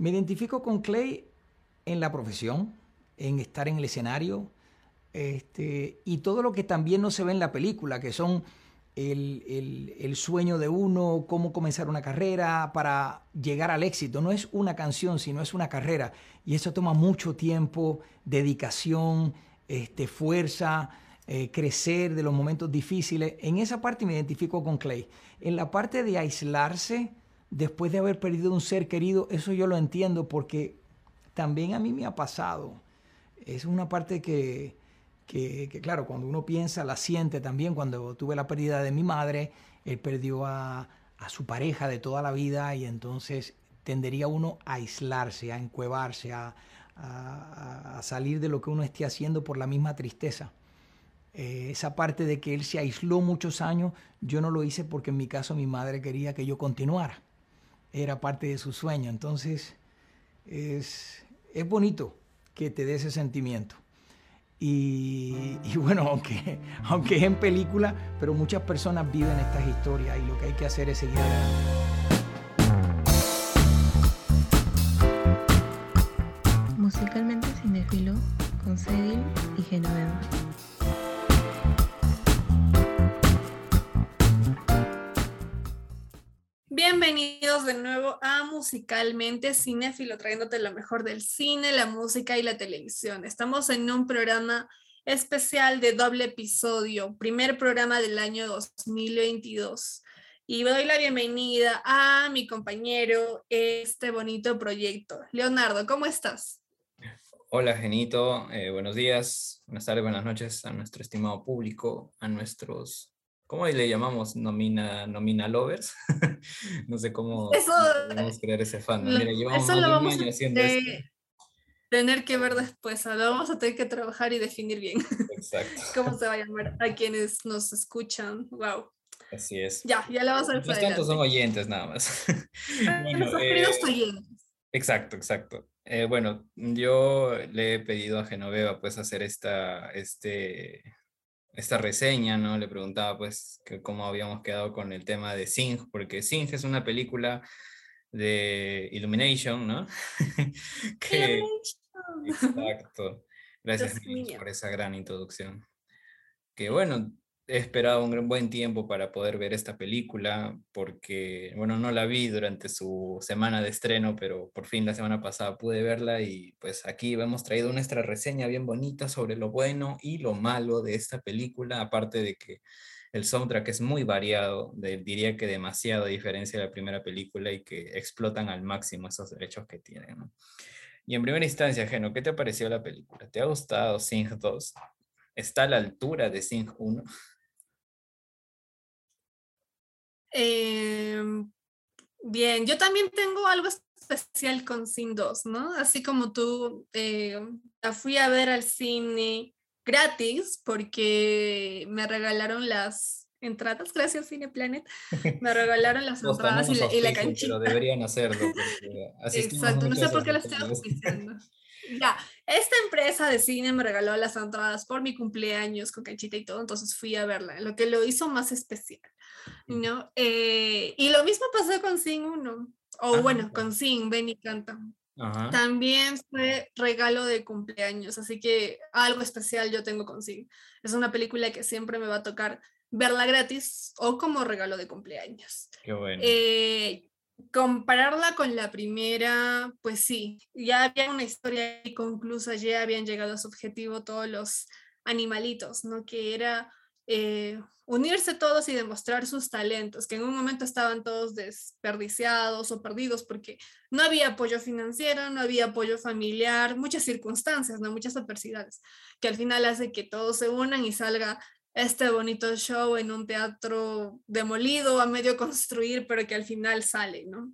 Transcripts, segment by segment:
Me identifico con Clay en la profesión, en estar en el escenario, este, y todo lo que también no se ve en la película, que son el, sueño de uno, cómo comenzar una carrera para llegar al éxito. No es una canción, sino es una carrera. Y eso toma mucho tiempo, dedicación, este, fuerza, eh, crecer de los momentos difíciles. En esa parte me identifico con Clay. En la parte de aislarse, después de haber perdido un ser querido, eso yo lo entiendo porque también a mí me ha pasado. Es una parte que, que, claro, cuando uno piensa, la siente también. Cuando tuve la pérdida de mi madre, él perdió a, su pareja de toda la vida y entonces tendería uno a aislarse, a encuevarse, a, salir de lo que uno esté haciendo por la misma tristeza. Eh, esa parte de que él se aisló muchos años, yo no lo hice porque en mi caso mi madre quería que yo continuara. Era parte de su sueño. Entonces es, es bonito que te dé ese sentimiento. Y, bueno, aunque, aunque es en película, pero muchas personas viven estas historias y lo que hay que hacer es seguir adelante. Musicalmente cinefilo con Cedil y Genoveva. Bienvenidos de nuevo a Musicalmente Cinéfilo, trayéndote lo mejor del cine, la música y la televisión. Estamos en un programa especial de doble episodio, primer programa del año 2022. Y doy la bienvenida a mi compañero este bonito proyecto. Leonardo, ¿cómo estás? Hola, Genito. Eh, buenos días, buenas tardes, buenas noches a nuestro estimado público, a nuestros ¿Cómo le llamamos? Nomina, nomina lovers. no sé cómo eso, podemos crear ese fan. Mira, llevamos eso lo vamos a tener que ver después. Lo vamos a tener que trabajar y definir bien. Exacto. ¿Cómo se va a llamar a quienes nos escuchan? Wow. Así es. Ya, ya lo vamos a ver. Los tantos son oyentes nada más. bueno, eh, oyentes. Exacto, exacto. Eh, bueno, yo le he pedido a Genoveva pues hacer esta, este, esta reseña, ¿no? Le preguntaba pues que cómo habíamos quedado con el tema de Sing, porque Sing es una película de Illumination, ¿no? que... Exacto. Gracias por esa gran introducción. Que bueno, he esperado un buen tiempo para poder ver esta película, porque, bueno, no la vi durante su semana de estreno, pero por fin la semana pasada pude verla y pues aquí hemos traído nuestra reseña bien bonita sobre lo bueno y lo malo de esta película, aparte de que el soundtrack es muy variado, diría que demasiado a diferencia de la primera película y que explotan al máximo esos derechos que tienen. Y en primera instancia, Geno, ¿qué te pareció la película? ¿Te ha gustado Sing 2? ¿Está a la altura de Sing 1? Em, bien, yo también tengo algo especial con Sin 2, ¿no? Así como tú, eh, la fui a ver al cine gratis porque me regalaron las entradas, gracias Cine Planet, me regalaron las entradas y la, y la, canchita. Pero deberían hacerlo. Exacto, no sé por qué lo estoy diciendo. Ya, esta empresa de cine me regaló las entradas por mi cumpleaños con canchita y todo, entonces fui a verla, lo que lo hizo más especial. ¿no? Eh, y lo mismo pasó con Sing 1, o ah, bueno, con Sing, Ven y Canta. También fue regalo de cumpleaños, así que algo especial yo tengo con Sing. Es una película que siempre me va a tocar verla gratis o como regalo de cumpleaños. Qué bueno. Eh, compararla con la primera, pues sí, ya había una historia conclusa, ya habían llegado a su objetivo todos los animalitos, ¿no? Que era eh, unirse todos y demostrar sus talentos, que en un momento estaban todos desperdiciados o perdidos porque no había apoyo financiero, no había apoyo familiar, muchas circunstancias, ¿no? muchas adversidades, que al final hace que todos se unan y salga este bonito show en un teatro demolido, a medio construir, pero que al final sale, ¿no?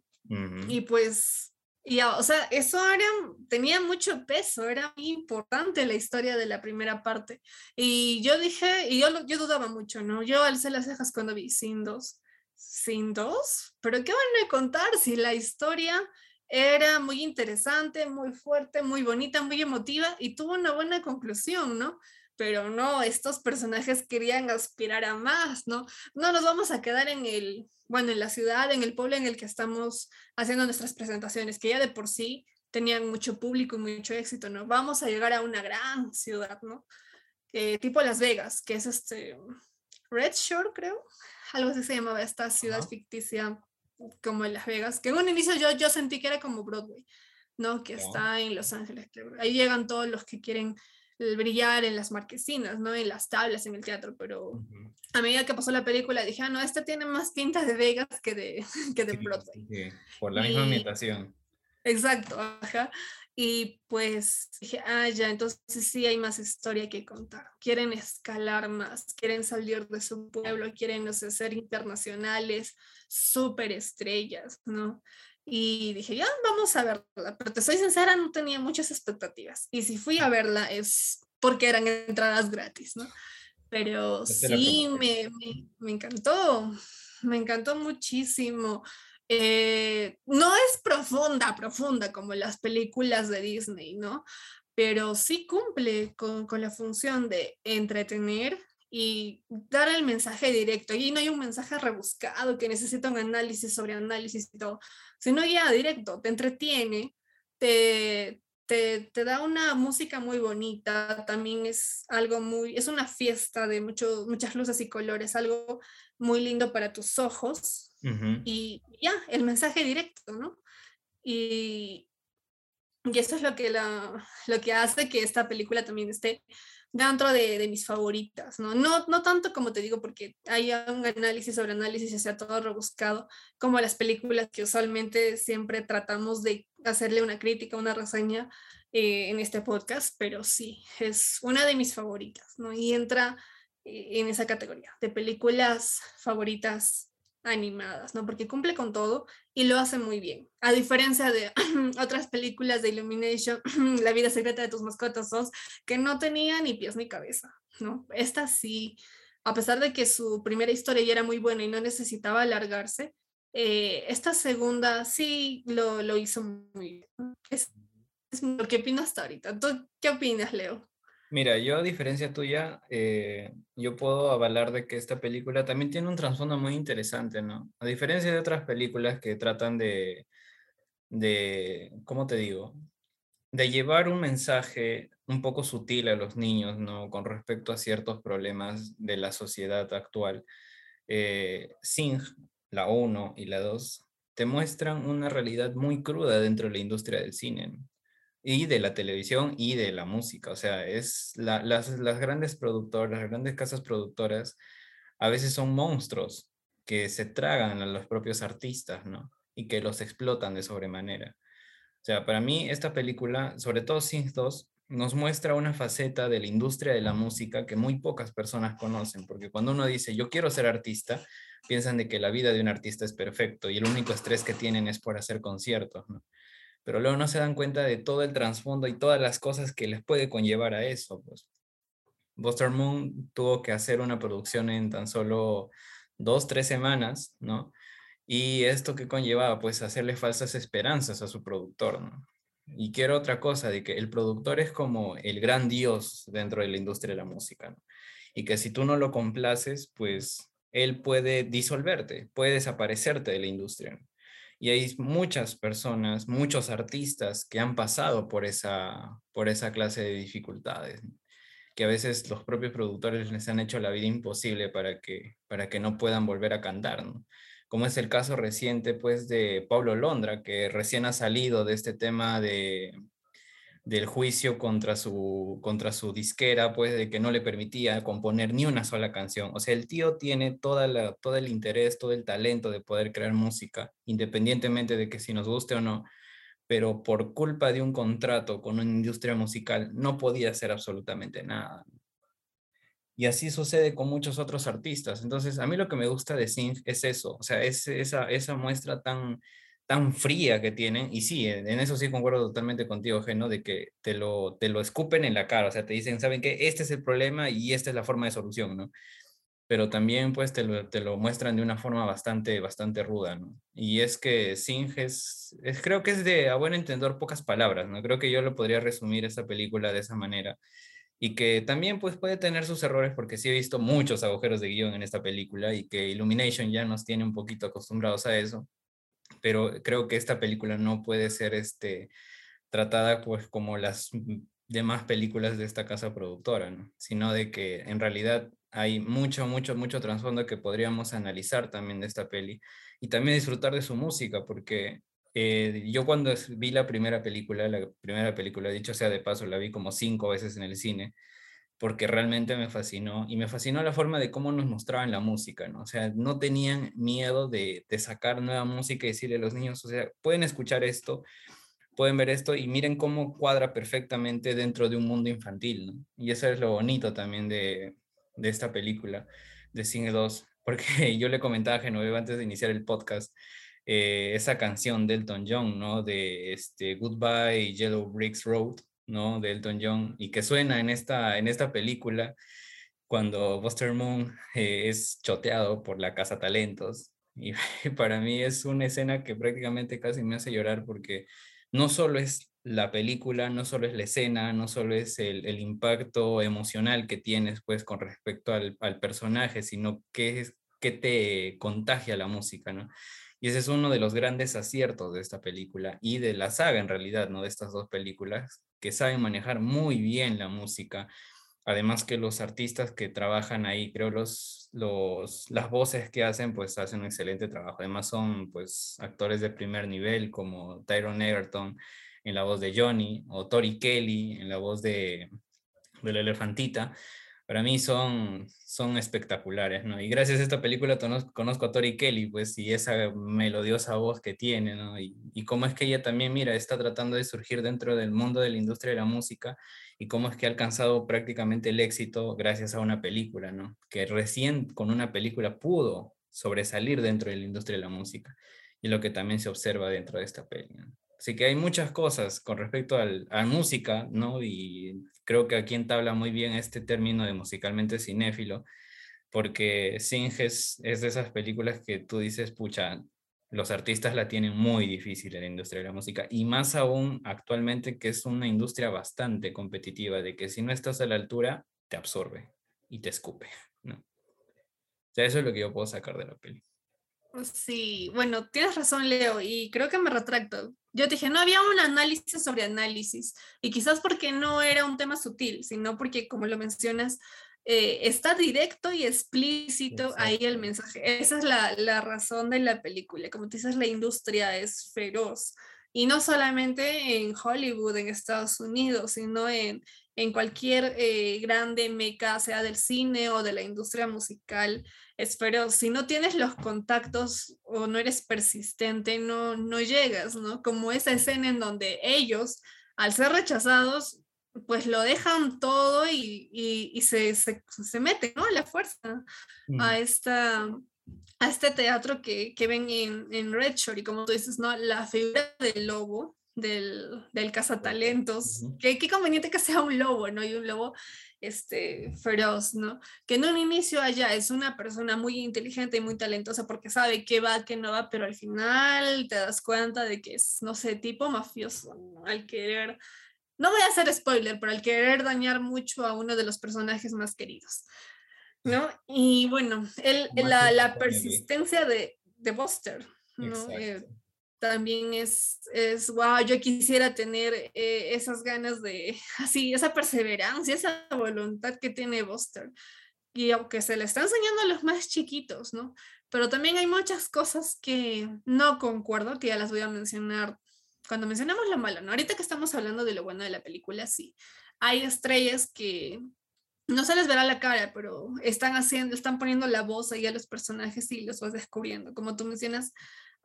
Y pues y, o sea, eso era, tenía mucho peso, era muy importante la historia de la primera parte. Y yo dije, y yo, yo dudaba mucho, ¿no? Yo alcé las cejas cuando vi Sin 2. ¿Sin 2? ¿Pero qué van a contar si la historia era muy interesante, muy fuerte, muy bonita, muy emotiva y tuvo una buena conclusión, ¿no? Pero no, estos personajes querían aspirar a más, ¿no? No nos vamos a quedar en el, bueno, en la ciudad, en el pueblo en el que estamos haciendo nuestras presentaciones, que ya de por sí tenían mucho público y mucho éxito, ¿no? Vamos a llegar a una gran ciudad, ¿no? Eh, tipo Las Vegas, que es este Red Shore, creo, algo así se llamaba esta ciudad ficticia como en Las Vegas, que en un inicio yo, yo sentí que era como Broadway, ¿no? Que está en Los Ángeles. Ahí llegan todos los que quieren brillar en las marquesinas, ¿no? En las tablas, en el teatro, pero a medida que pasó la película dije, ah, no, esta tiene más pinta de Vegas que de, que de Broadway. por la misma ambientación. Exacto, ajá. Y pues dije, ah, ya, entonces sí hay más historia que contar. Quieren escalar más, quieren salir de su pueblo, quieren, no sé, ser internacionales, súper estrellas, ¿no? Y dije, ya, vamos a verla. Pero te soy sincera, no tenía muchas expectativas. Y si fui a verla es porque eran entradas gratis, ¿no? Pero sí, me, me, me, encantó. Me encantó muchísimo. Eh, no es profunda, profunda como las películas de Disney, ¿no? Pero sí cumple con, con la función de entretener, y dar el mensaje directo. Y no hay un mensaje rebuscado que necesita un análisis sobre análisis y todo, sino ya directo, te entretiene, te, te, te, da una música muy bonita, también es algo muy, es una fiesta de mucho, muchas luces y colores, algo muy lindo para tus ojos. Y ya, el mensaje directo, ¿no? Y, y eso es lo que, la, lo que hace que esta película también esté dentro de, de, mis favoritas, ¿no? ¿no? No tanto como te digo, porque hay un análisis sobre análisis y sea todo rebuscado, como las películas que usualmente siempre tratamos de hacerle una crítica, una reseña eh, en este podcast, pero sí, es una de mis favoritas, ¿no? Y entra eh, en esa categoría de películas favoritas animadas, ¿no? Porque cumple con todo y lo hace muy bien. A diferencia de otras películas de Illumination, La vida secreta de tus mascotas 2, que no tenía ni pies ni cabeza, ¿no? Esta sí, a pesar de que su primera historia ya era muy buena y no necesitaba alargarse, eh, esta segunda sí lo, lo hizo muy bien. Es, es que opino hasta ahorita. ¿Tú qué opinas, Leo? Mira, yo a diferencia tuya, eh, yo puedo avalar de que esta película también tiene un trasfondo muy interesante, ¿no? A diferencia de otras películas que tratan de, de, ¿cómo te digo? De llevar un mensaje un poco sutil a los niños, ¿no? Con respecto a ciertos problemas de la sociedad actual. Eh, Sing, la 1 y la 2, te muestran una realidad muy cruda dentro de la industria del cine. Y de la televisión y de la música. O sea, es las, las grandes productoras, las grandes casas productoras, a veces son monstruos que se tragan a los propios artistas, ¿no? Y que los explotan de sobremanera. O sea, para mí esta película, sobre todo Sins 2, nos muestra una faceta de la industria de la música que muy pocas personas conocen, porque cuando uno dice yo quiero ser artista, piensan de que la vida de un artista es perfecto y el único estrés que tienen es por hacer conciertos. Pero luego no se dan cuenta de todo el trasfondo y todas las cosas que les puede conllevar a eso. Pues. Buster Moon tuvo que hacer una producción en tan solo dos, tres semanas, ¿no? Y esto que conllevaba, pues, hacerle falsas esperanzas a su productor, ¿no? Y quiero otra cosa, de que el productor es como el gran dios dentro de la industria de la música, ¿no? Y que si tú no lo complaces, pues, él puede disolverte, puede desaparecerte de la industria. Y hay muchas personas, muchos artistas que han pasado por esa, por esa clase de dificultades, que a veces los propios productores les han hecho la vida imposible para que, para que no puedan volver a cantar, Como es el caso reciente, pues, de Pablo Londra, que recién ha salido de este tema de, del juicio contra su, contra su disquera, pues de que no le permitía componer ni una sola canción. O sea, el tío tiene toda la, todo el interés, todo el talento de poder crear música, independientemente de que si nos guste o no, pero por culpa de un contrato con una industria musical no podía hacer absolutamente nada. Y así sucede con muchos otros artistas. Entonces, a mí lo que me gusta de Sing es eso, o sea, es esa, esa muestra tan tan fría que tienen, y sí, en eso sí concuerdo totalmente contigo, Geno, de que te lo, te lo escupen en la cara, o sea, te dicen, ¿saben qué? Este es el problema y esta es la forma de solución, ¿no? Pero también, pues, te lo, te lo muestran de una forma bastante, bastante ruda, ¿no? Y es que Sing es, creo que es de, a buen entender, pocas palabras, ¿no? Creo que yo lo podría resumir esa película de esa manera. y que también pues puede tener sus errores porque sí he visto muchos agujeros de guion en esta película y que Illumination ya nos tiene un poquito acostumbrados a eso, pero creo que esta película no puede ser este, tratada pues como las demás películas de esta casa productora, ¿no? sino de que en realidad hay mucho, mucho, mucho trasfondo que podríamos analizar también de esta peli y también disfrutar de su música, porque eh, yo cuando vi la primera película, la primera película, dicho sea de paso, la vi como cinco veces en el cine, porque realmente me fascinó y me fascinó la forma de cómo nos mostraban la música, ¿no? O sea, no tenían miedo de, de sacar nueva música y decirle a los niños, o sea, pueden escuchar esto, pueden ver esto y miren cómo cuadra perfectamente dentro de un mundo infantil, ¿no? Y eso es lo bonito también de, de esta película, de Cine 2, porque yo le comentaba a Genoveva antes de iniciar el podcast, eh, esa canción de Elton John, ¿no? De este, Goodbye Yellow Bricks Road, ¿no? De Elton John, y que suena en esta, en esta película cuando Buster Moon eh, es choteado por la Casa Talentos. Y para mí es una escena que prácticamente casi me hace llorar porque no solo es la película, no solo es la escena, no solo es el, el impacto emocional que tienes pues con respecto al, al personaje, sino que, es, que te contagia la música, ¿no? Y ese es uno de los grandes aciertos de esta película y de la saga en realidad, ¿no? De estas dos películas, que saben manejar muy bien la música. Además que los artistas que trabajan ahí, creo los, los, las voces que hacen, pues hacen un excelente trabajo. Además son pues actores de primer nivel como Tyrone Egerton en la voz de Johnny o Tori Kelly en la voz de, de la elefantita para mí son, son espectaculares, ¿no? Y gracias a esta película conozco a Tori Kelly, pues, y esa melodiosa voz que tiene, ¿no? Y, y cómo es que ella también, mira, está tratando de surgir dentro del mundo de la industria de la música y cómo es que ha alcanzado prácticamente el éxito gracias a una película, ¿no? Que recién con una película pudo sobresalir dentro de la industria de la música y lo que también se observa dentro de esta. ¿no? Así que hay muchas cosas con respecto al, a música, ¿no? Y creo que aquí entabla muy bien este término de musicalmente cinéfilo, porque Sing es, es de esas películas que tú dices, pucha, los artistas la tienen muy difícil en la industria de la música, y más aún actualmente que es una industria bastante competitiva, de que si no estás a la altura, te absorbe y te escupe, ¿no? O sea, eso es lo que yo puedo sacar de la peli. Sí, bueno, tienes razón, Leo, y creo que me retracto. Yo te dije, no había un análisis sobre análisis, y quizás porque no era un tema sutil, sino porque, como lo mencionas, eh, está directo y explícito ahí el mensaje. Esa es la, la, razón de la película. Como te dices, la industria es feroz. Y no solamente en Hollywood, en Estados Unidos, sino en, en cualquier eh, grande meca, sea del cine o de la industria musical es pero si no tienes los contactos o no eres persistente, no, no llegas, ¿no? Como esa escena en donde ellos, al ser rechazados, pues lo dejan todo y, y, se, se, se, meten, ¿no? La fuerza a, esta, a este teatro que, que ven en, en Red Shore y como tú dices, ¿no? La figura del lobo, del, del cazatalentos, que qué conveniente que sea un lobo, ¿no? Y un lobo este, feroz, ¿no? Que en un inicio allá es una persona muy inteligente y muy talentosa porque sabe qué va, qué no va, pero al final te das cuenta de que es, no sé, tipo mafioso, ¿no? Al querer, no voy a hacer spoiler, pero al querer dañar mucho a uno de los personajes más queridos, ¿no? Y bueno, el, la, la, persistencia de, de Buster, ¿no? Eh, también es, es, wow, yo quisiera tener eh, esas ganas de, así, esa perseverancia, esa voluntad que tiene Buster. Y aunque se le está enseñando a los más chiquitos, ¿no? Pero también hay muchas cosas que no concuerdo, que ya las voy a mencionar cuando mencionamos lo malo, ¿no? Ahorita que estamos hablando de lo bueno de la película, sí. Hay estrellas que no se les verá la cara, pero están haciendo, están poniendo la voz ahí a los personajes y los vas descubriendo. Como tú mencionas,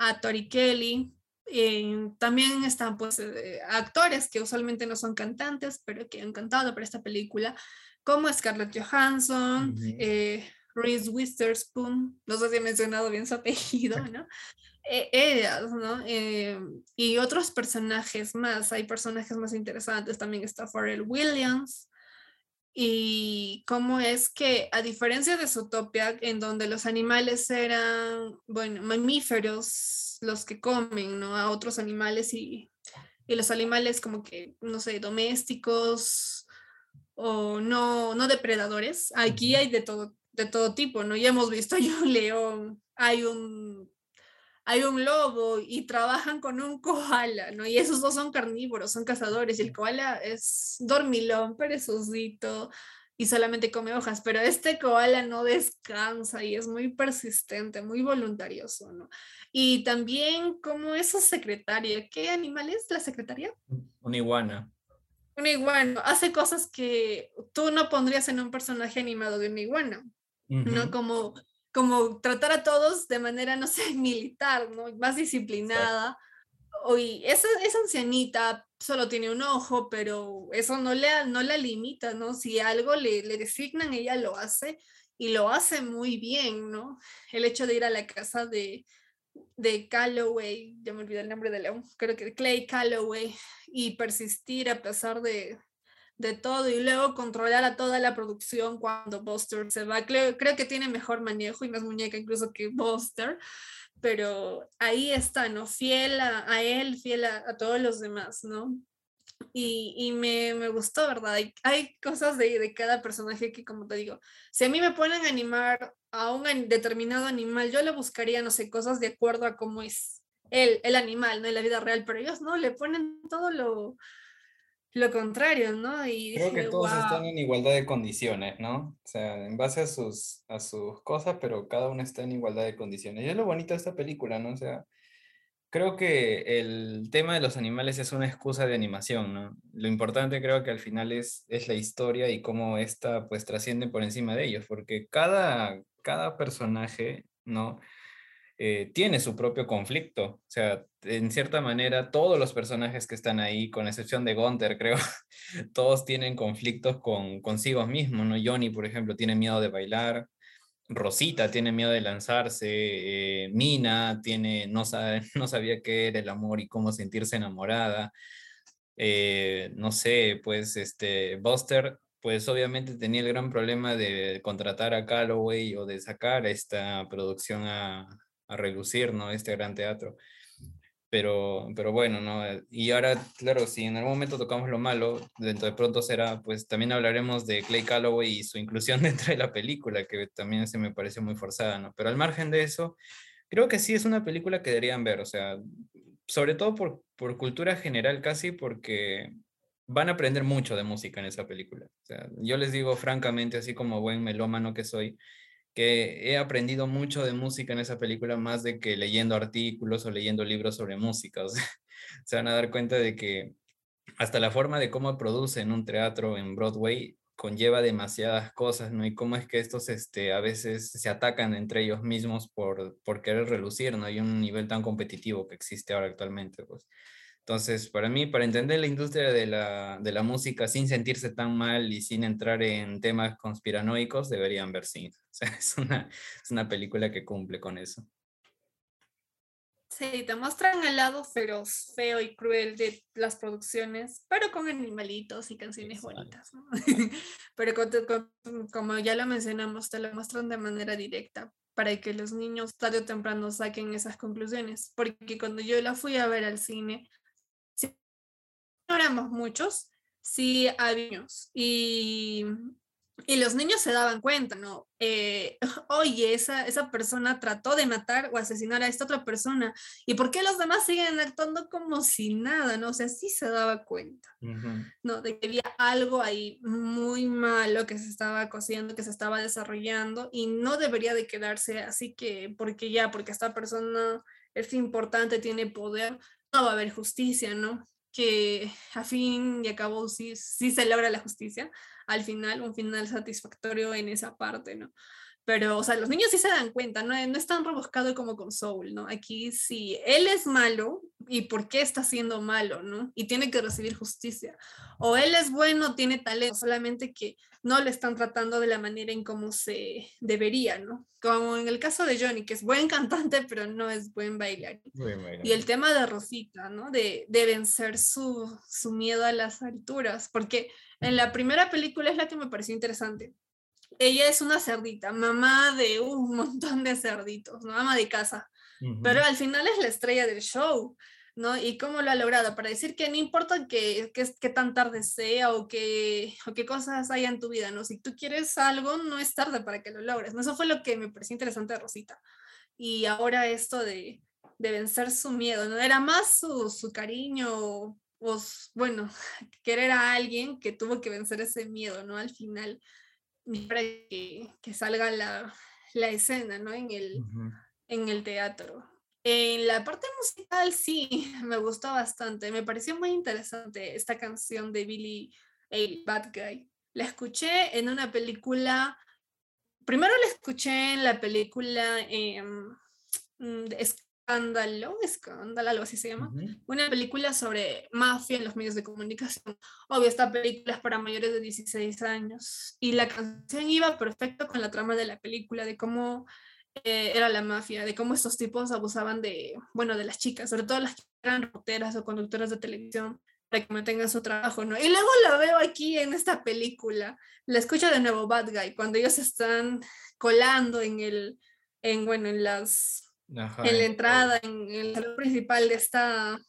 a Tori Kelly. Eh, también están pues eh, actores que usualmente no son cantantes, pero que han cantado para esta película, como Scarlett Johansson, eh, Reese Witherspoon, no sé si he mencionado bien su apellido, ¿no? ellas, ¿no? y otros personajes más, hay personajes más interesantes, también está Pharrell Williams, y cómo es que, a diferencia de Zootopia, en donde los animales eran, bueno, mamíferos, los que comen, ¿no? A otros animales y, y los animales como que, no sé, domésticos o no, no depredadores. Aquí hay de todo, de todo tipo, ¿no? Ya hemos visto, hay un león, hay un, hay un lobo y trabajan con un koala, ¿no? Y esos dos son carnívoros, son cazadores, y el koala es dormilón, perezosito, y solamente come hojas, pero este koala no descansa y es muy persistente, muy voluntarioso, ¿no? Y también como es su secretaria, ¿qué animal es la secretaria? Una iguana. Una iguana, hace cosas que tú no pondrías en un personaje animado de una iguana, ¿no? Como, como tratar a todos de manera, no sé, militar, ¿no? Más disciplinada. Oye, esa, esa ancianita solo tiene un ojo, pero eso no, le, no la limita, ¿no? Si algo le, le designan, ella lo hace y lo hace muy bien, ¿no? El hecho de ir a la casa de, de Calloway, ya me olvidé el nombre de León, creo que Clay Calloway, y persistir a pesar de, de todo y luego controlar a toda la producción cuando Buster se va. Creo, creo que tiene mejor manejo y más muñeca incluso que Buster, pero ahí está, ¿no? Fiel a, él, fiel a, todos los demás, ¿no? Y, y me, me, gustó, ¿verdad? Hay, hay cosas de, de, cada personaje que, como te digo, si a mí me ponen a animar a un determinado animal, yo le buscaría, no sé, cosas de acuerdo a cómo es el, el animal, ¿no? En la vida real, pero ellos no, le ponen todo lo, lo contrario, ¿no? Y Creo que todos están en igualdad de condiciones, ¿no? O sea, en base a sus, a sus cosas, pero cada uno está en igualdad de condiciones. Y es lo bonito de esta película, ¿no? O sea, creo que el tema de los animales es una excusa de animación, ¿no? Lo importante creo que al final es, es la historia y cómo esta pues trasciende por encima de ellos, porque cada, cada personaje, ¿no? Eh, tiene su propio conflicto. O sea, en cierta manera, todos los personajes que están ahí, con excepción de Gunther, creo, todos tienen conflictos con consigo mismos, ¿no? Johnny, por ejemplo, tiene miedo de bailar. Rosita tiene miedo de lanzarse, eh, Mina tiene, no, sabía qué era el amor y cómo sentirse enamorada. Eh, no sé, pues este, Buster pues obviamente tenía el gran problema de contratar a Calloway o de sacar esta producción a, a relucir, ¿no? Este gran teatro. Pero, pero bueno, ¿no? Y ahora, claro, si en algún momento tocamos lo malo, dentro de pronto será, pues también hablaremos de Clay Calloway y su inclusión dentro de la película, que también se me parece muy forzada, ¿no? Pero al margen de eso, creo que sí es una película que deberían ver, o sea, sobre todo por, por cultura general casi, porque van a aprender mucho de música en esa película. Yo les digo francamente, así como buen melómano que soy, que he aprendido mucho de música en esa película más de que leyendo artículos o leyendo libros sobre música. O se van a dar cuenta de que hasta la forma de cómo producen un teatro en Broadway conlleva demasiadas cosas, ¿no? Y cómo es que estos este, a veces se atacan entre ellos mismos por, por querer relucir, ¿no? Hay un nivel tan competitivo que existe ahora actualmente, pues. Entonces, para mí, para entender la industria de la, de la música sin sentirse tan mal y sin entrar en temas conspiranoicos, deberían ver sí. O sea, es una, es una película que cumple con eso. Sí, te muestran el lado feroz, feo y cruel de las producciones, pero con animalitos y canciones bonitas. ¿no? pero como ya lo mencionamos, te lo muestran de manera directa para que los niños tarde o temprano saquen esas conclusiones. Porque cuando yo la fui a ver al cine, éramos muchos, sí había Y, y los niños se daban cuenta, ¿no? Eh, oye, esa, esa persona trató de matar o asesinar a esta otra persona. ¿Y por qué los demás siguen actuando como si nada, ¿no? O sea, sí se daba cuenta, ¿no? De que había algo ahí muy malo que se estaba cociendo, que se estaba desarrollando y no debería de quedarse así que, porque ya, porque esta persona es importante, tiene poder, no va a haber justicia, ¿no? Que a fin y a cabo sí, se logra la justicia, al final, un final satisfactorio en esa parte, ¿no? Pero, o sea, los niños sí se dan cuenta, no, no es tan rebuscado como con Soul, ¿no? Aquí sí, él es malo y por qué está siendo malo, ¿no? Y tiene que recibir justicia. O él es bueno, tiene talento, solamente que no le están tratando de la manera en cómo se debería, ¿no? Como en el caso de Johnny, que es buen cantante, pero no es buen bailarín. Y el tema de Rosita, ¿no? De, de vencer su, su miedo a las alturas, porque en la primera película es la que me pareció interesante ella es una cerdita, mamá de un montón de cerditos, ¿no? ama de casa. Pero al final es la estrella del show. ¿no? Y cómo lo ha logrado, para decir que no importa que, que, tan tarde sea o, que, o qué cosas haya en tu vida, ¿no? Si tú quieres algo, no es tarde para que lo logres, ¿no? Eso fue lo que me pareció interesante de Rosita. Y ahora esto de, de vencer su miedo, ¿no? Era más su, su cariño, o, bueno, querer a alguien que tuvo que vencer ese miedo, ¿no? Al final, para que, que salga la, la, escena, ¿no? En el, en el teatro. En la parte musical sí, me gustó bastante. Me pareció muy interesante esta canción de Billy A. Bad Guy. La escuché en una película, primero la escuché en la película eh, Escándalo, Escándalo, algo así se llama. Una película sobre mafia en los medios de comunicación. Obvio, esta película es para mayores de 16 años. Y la canción iba perfecto con la trama de la película, de cómo eh, era la mafia, de cómo estos tipos abusaban de, bueno, de las chicas, sobre todo las que eran reporteras o conductoras de televisión, para que mantengan su trabajo, ¿no? Y luego la veo aquí en esta película, la escucho de nuevo Bad Guy, cuando ellos están colando en el, en, bueno, en las, en la entrada, en, el salón principal de esta,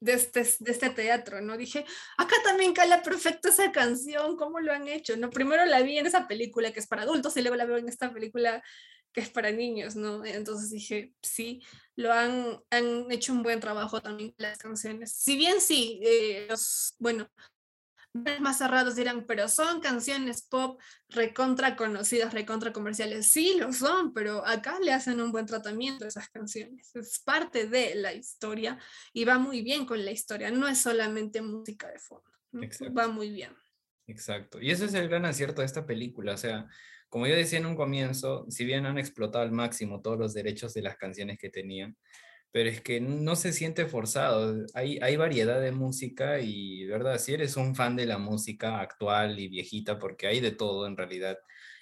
de este, de este teatro, ¿no? Dije, acá también cala perfecto esa canción, ¿cómo lo han hecho? No, primero la vi en esa película que es para adultos y luego la veo en esta película que es para niños, ¿no? Entonces dije, sí, lo han, han hecho un buen trabajo también las canciones. Si bien sí, eh, los, bueno, más cerrados dirán, pero son canciones pop recontra conocidas, recontra comerciales. Sí, lo son, pero acá le hacen un buen tratamiento a esas canciones. Es parte de la historia y va muy bien con la historia. No es solamente música de fondo. Va muy bien. Exacto. Y ese es el gran acierto de esta película. O sea, como yo decía en un comienzo, si bien han explotado al máximo todos los derechos de las canciones que tenían, pero es que no se siente forzado. Hay, hay variedad de música y, ¿verdad? Si eres un fan de la música actual y viejita, porque hay de todo en realidad,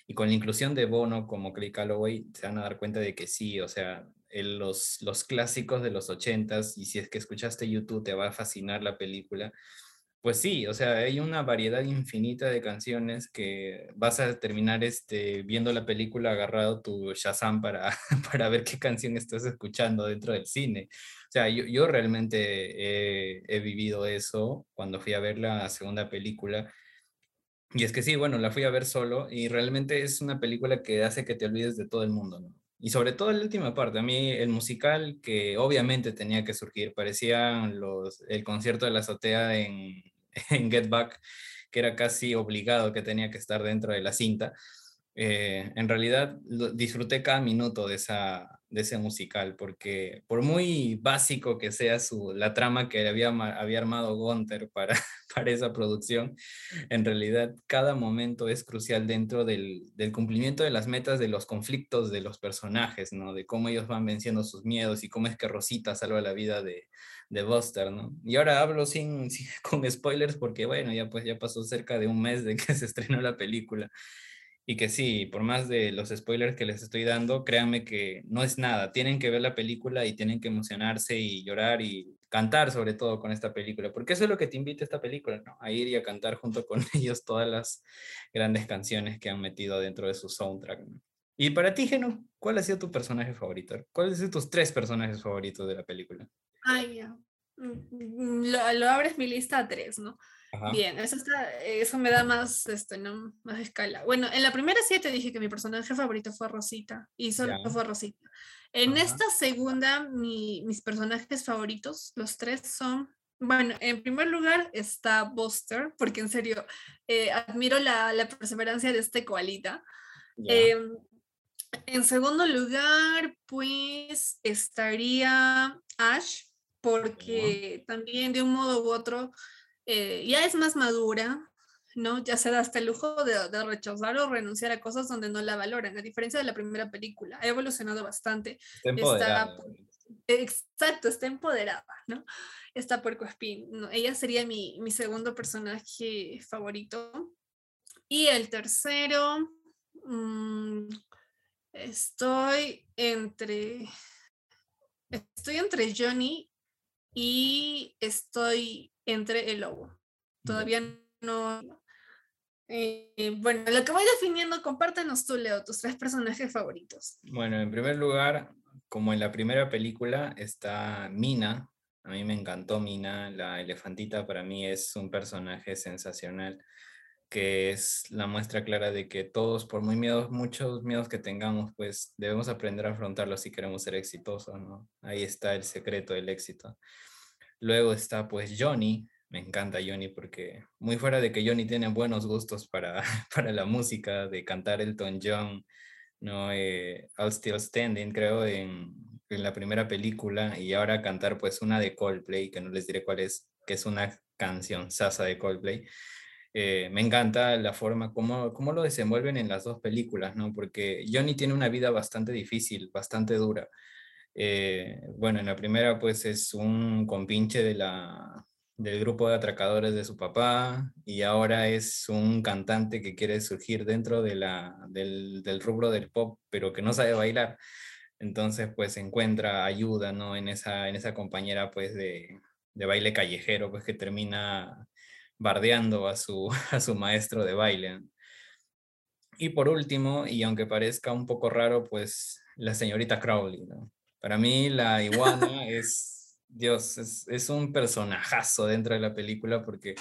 y con la inclusión de Bono como Clay Calloway, se van a dar cuenta de que sí, o sea, los, los clásicos de los ochentas, y si es que escuchaste YouTube, te va a fascinar la película pues sí, o sea, hay una variedad infinita de canciones que vas a terminar este, viendo la película agarrado tu Shazam para, para ver qué canción estás escuchando dentro del cine. O sea, yo, yo realmente he, he, vivido eso cuando fui a ver la segunda película. Y es que sí, bueno, la fui a ver solo y realmente es una película que hace que te olvides de todo el mundo, ¿no? Y sobre todo la última parte, a mí el musical que obviamente tenía que surgir, parecía los, el concierto de la azotea en, en Get Back, que era casi obligado que tenía que estar dentro de la cinta. Eh, en realidad disfruté cada minuto de, esa, de ese musical, porque por muy básico que sea su, la trama que había, había armado Gunther para, para esa producción, en realidad cada momento es crucial dentro del, del, cumplimiento de las metas de los conflictos de los personajes, ¿no? de cómo ellos van venciendo sus miedos y cómo es que Rosita salva la vida de, de Buster, ¿no? Y ahora hablo sin, con spoilers porque, bueno, ya pues ya pasó cerca de un mes de que se estrenó la película. Y que sí, por más de los spoilers que les estoy dando, créanme que no es nada. Tienen que ver la película y tienen que emocionarse y llorar y cantar sobre todo con esta película, porque eso es lo que te invita esta película, ¿no? A ir y a cantar junto con ellos todas las grandes canciones que han metido dentro de su soundtrack. ¿no? Y para ti, Geno, ¿cuál ha sido tu personaje favorito? ¿Cuáles son tus tres personajes favoritos de la película? Ay, ya. Mm, mm, lo, abres mi lista a tres, ¿no? Bien, eso, está, eso me da más, este, ¿no? más escala. Bueno, en la primera sí te dije que mi personaje favorito fue Rosita, y solo fue Rosita. En esta segunda, mis personajes favoritos, los tres son, bueno, en primer lugar está Buster, porque en serio, eh, admiro la, la, perseverancia de este coalita. Em, en segundo lugar, pues estaría Ash, porque también de un modo u otro eh, ya es más madura, ¿no? Ya se da hasta el lujo de, rechazar o renunciar a cosas donde no la valoran, a diferencia de la primera película. Ha evolucionado bastante. Está empoderada. exacto, está empoderada, ¿no? Está Puerco Espín. ¿no? Ella sería mi, mi segundo personaje favorito. Y el tercero, mmm, estoy entre... Estoy entre Johnny y estoy entre el lobo. Todavía no. Eh, bueno, lo que voy definiendo, compártenos tú, Leo, tus tres personajes favoritos. Bueno, en primer lugar, como en la primera película, está Mina, A mí me encantó Mina, la elefantita para mí es un personaje sensacional que es la muestra clara de que todos, por muy miedos, muchos miedos que tengamos, pues debemos aprender a afrontarlos si queremos ser exitosos, ¿no? Ahí está el secreto del éxito. Luego está pues Johnny, me encanta Johnny porque muy fuera de que Johnny tiene buenos gustos para, para la música, de cantar Elton John, ¿no? Eh, All Still Standing, creo, en, en, la primera película, y ahora cantar pues una de Coldplay, que no les diré cuál es, que es una canción sasa de Coldplay. Eh, me encanta la forma como, cómo lo desenvuelven en las dos películas, ¿no? Porque Johnny tiene una vida bastante difícil, bastante dura. Eh, bueno, en la primera pues es un compinche de la, del grupo de atracadores de su papá y ahora es un cantante que quiere surgir dentro de la, del, del rubro del pop, pero que no sabe bailar. Entonces pues encuentra ayuda, ¿no? En esa, en esa compañera pues de, de baile callejero, pues que termina bardeando a su, a su maestro de baile. Y por último, y aunque parezca un poco raro, pues la señorita Crowley, ¿no? Para mí la iguana es, Dios, es, un personajazo dentro de la película porque